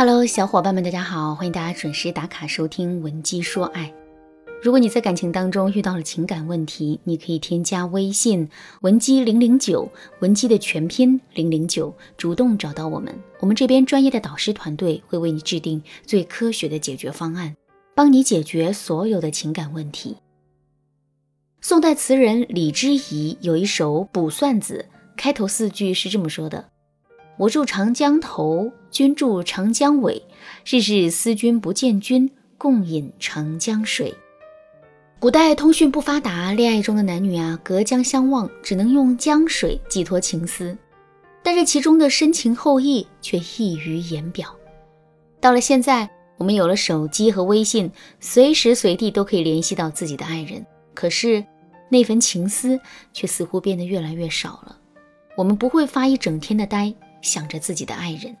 Hello，小伙伴们，大家好，欢迎大家准时打卡收听《文姬说爱》。如果你在感情当中遇到了情感问题，你可以添加微信文姬零零九，文姬的全拼零零九，主动找到我们，我们这边专业的导师团队会为你制定最科学的解决方案，帮你解决所有的情感问题。宋代词人李之仪有一首《卜算子》，开头四句是这么说的。我住长江头，君住长江尾。日日思君不见君，共饮长江水。古代通讯不发达，恋爱中的男女啊，隔江相望，只能用江水寄托情思。但是其中的深情厚谊却溢于言表。到了现在，我们有了手机和微信，随时随地都可以联系到自己的爱人，可是那份情思却似乎变得越来越少了。我们不会发一整天的呆。想着自己的爱人，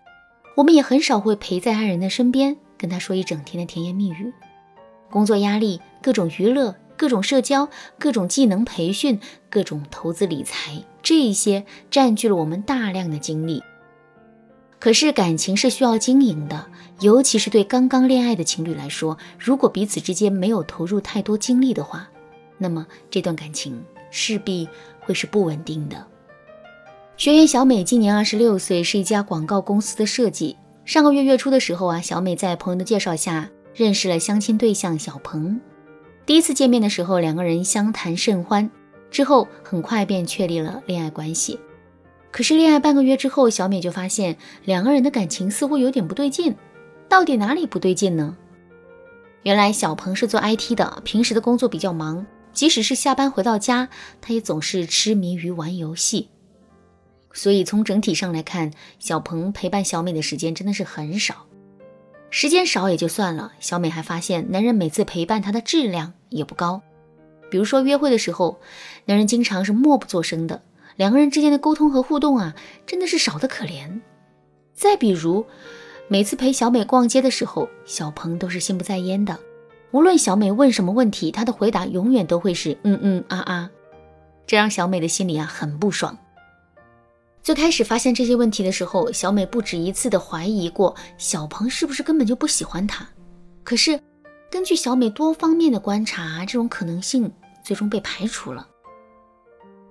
我们也很少会陪在爱人的身边，跟他说一整天的甜言蜜语。工作压力、各种娱乐、各种社交、各种技能培训、各种投资理财，这些占据了我们大量的精力。可是感情是需要经营的，尤其是对刚刚恋爱的情侣来说，如果彼此之间没有投入太多精力的话，那么这段感情势必会是不稳定的。学员小美今年二十六岁，是一家广告公司的设计。上个月月初的时候啊，小美在朋友的介绍下认识了相亲对象小鹏。第一次见面的时候，两个人相谈甚欢，之后很快便确立了恋爱关系。可是恋爱半个月之后，小美就发现两个人的感情似乎有点不对劲。到底哪里不对劲呢？原来小鹏是做 IT 的，平时的工作比较忙，即使是下班回到家，他也总是痴迷于玩游戏。所以从整体上来看，小鹏陪伴小美的时间真的是很少。时间少也就算了，小美还发现男人每次陪伴她的质量也不高。比如说约会的时候，男人经常是默不作声的，两个人之间的沟通和互动啊，真的是少得可怜。再比如，每次陪小美逛街的时候，小鹏都是心不在焉的，无论小美问什么问题，他的回答永远都会是嗯嗯啊啊，这让小美的心里啊很不爽。最开始发现这些问题的时候，小美不止一次的怀疑过小鹏是不是根本就不喜欢她。可是，根据小美多方面的观察，这种可能性最终被排除了。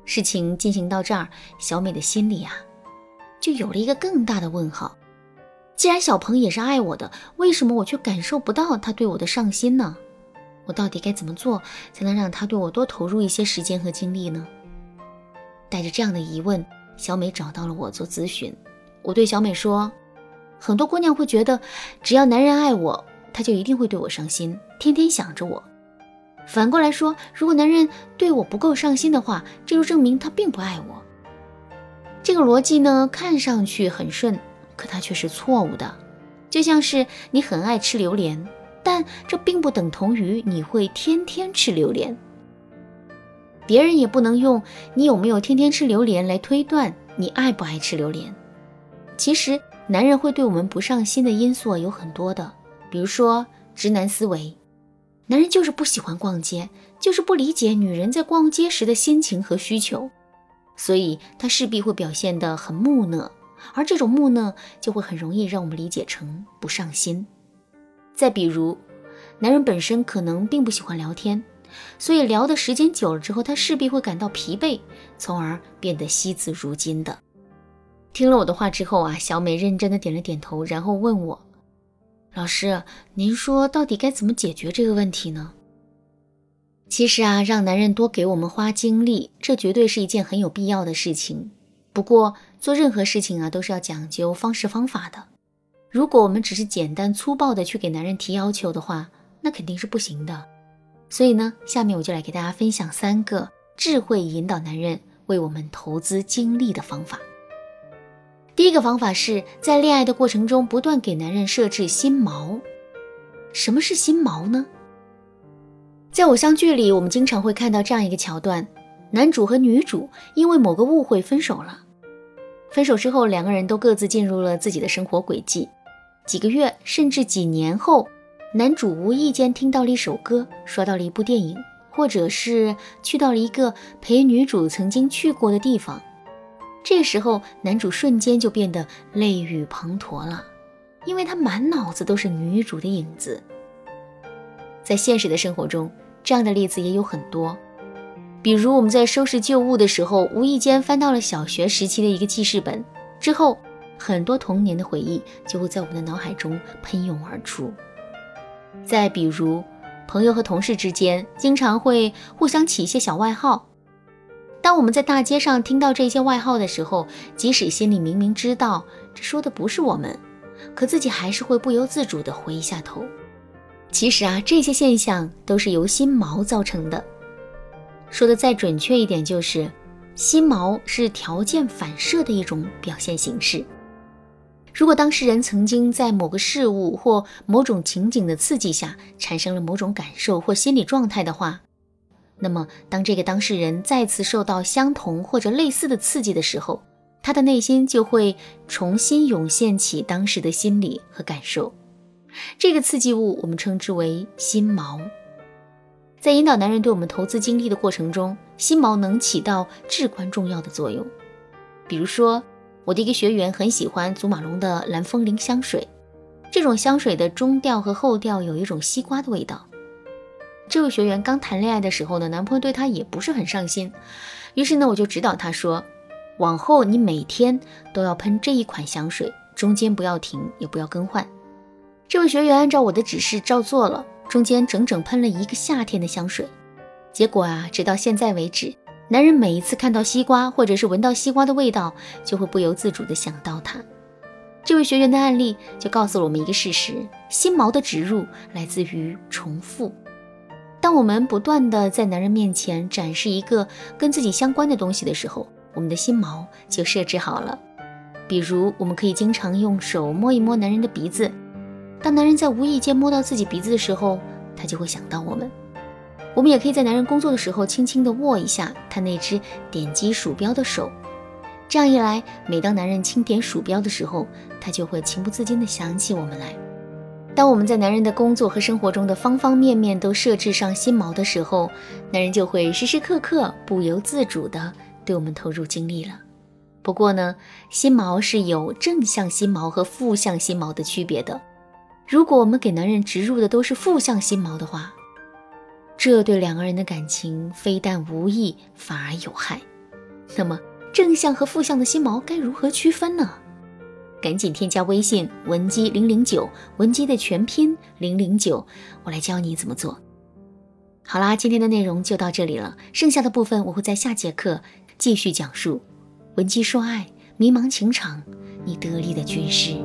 事情进行到这儿，小美的心里啊，就有了一个更大的问号：既然小鹏也是爱我的，为什么我却感受不到他对我的上心呢？我到底该怎么做才能让他对我多投入一些时间和精力呢？带着这样的疑问。小美找到了我做咨询，我对小美说：“很多姑娘会觉得，只要男人爱我，他就一定会对我上心，天天想着我。反过来说，如果男人对我不够上心的话，这就证明他并不爱我。这个逻辑呢，看上去很顺，可它却是错误的。就像是你很爱吃榴莲，但这并不等同于你会天天吃榴莲。”别人也不能用你有没有天天吃榴莲来推断你爱不爱吃榴莲。其实，男人会对我们不上心的因素有很多的，比如说直男思维，男人就是不喜欢逛街，就是不理解女人在逛街时的心情和需求，所以他势必会表现得很木讷，而这种木讷就会很容易让我们理解成不上心。再比如，男人本身可能并不喜欢聊天。所以聊的时间久了之后，他势必会感到疲惫，从而变得惜字如金的。听了我的话之后啊，小美认真的点了点头，然后问我：“老师，您说到底该怎么解决这个问题呢？”其实啊，让男人多给我们花精力，这绝对是一件很有必要的事情。不过做任何事情啊，都是要讲究方式方法的。如果我们只是简单粗暴的去给男人提要求的话，那肯定是不行的。所以呢，下面我就来给大家分享三个智慧引导男人为我们投资精力的方法。第一个方法是在恋爱的过程中不断给男人设置心锚。什么是心锚呢？在偶像剧里，我们经常会看到这样一个桥段：男主和女主因为某个误会分手了。分手之后，两个人都各自进入了自己的生活轨迹。几个月甚至几年后。男主无意间听到了一首歌，刷到了一部电影，或者是去到了一个陪女主曾经去过的地方。这时候，男主瞬间就变得泪雨滂沱了，因为他满脑子都是女主的影子。在现实的生活中，这样的例子也有很多。比如我们在收拾旧物的时候，无意间翻到了小学时期的一个记事本，之后很多童年的回忆就会在我们的脑海中喷涌而出。再比如，朋友和同事之间经常会互相起一些小外号。当我们在大街上听到这些外号的时候，即使心里明明知道这说的不是我们，可自己还是会不由自主地回一下头。其实啊，这些现象都是由心锚造成的。说的再准确一点，就是心锚是条件反射的一种表现形式。如果当事人曾经在某个事物或某种情景的刺激下产生了某种感受或心理状态的话，那么当这个当事人再次受到相同或者类似的刺激的时候，他的内心就会重新涌现起当时的心理和感受。这个刺激物我们称之为心锚。在引导男人对我们投资经历的过程中，心锚能起到至关重要的作用。比如说。我的一个学员很喜欢祖马龙的蓝风铃香水，这种香水的中调和后调有一种西瓜的味道。这位学员刚谈恋爱的时候呢，男朋友对她也不是很上心，于是呢，我就指导她说，往后你每天都要喷这一款香水，中间不要停，也不要更换。这位学员按照我的指示照做了，中间整整喷了一个夏天的香水，结果啊，直到现在为止。男人每一次看到西瓜，或者是闻到西瓜的味道，就会不由自主地想到他。这位学员的案例就告诉了我们一个事实：心锚的植入来自于重复。当我们不断地在男人面前展示一个跟自己相关的东西的时候，我们的心锚就设置好了。比如，我们可以经常用手摸一摸男人的鼻子，当男人在无意间摸到自己鼻子的时候，他就会想到我们。我们也可以在男人工作的时候，轻轻地握一下他那只点击鼠标的手。这样一来，每当男人轻点鼠标的时候，他就会情不自禁地想起我们来。当我们在男人的工作和生活中的方方面面都设置上心锚的时候，男人就会时时刻刻不由自主地对我们投入精力了。不过呢，心锚是有正向心锚和负向心锚的区别的。如果我们给男人植入的都是负向心锚的话，这对两个人的感情非但无益，反而有害。那么，正向和负向的心锚该如何区分呢？赶紧添加微信文姬零零九，文姬的全拼零零九，我来教你怎么做。好啦，今天的内容就到这里了，剩下的部分我会在下节课继续讲述。文姬说爱，迷茫情场，你得力的军师。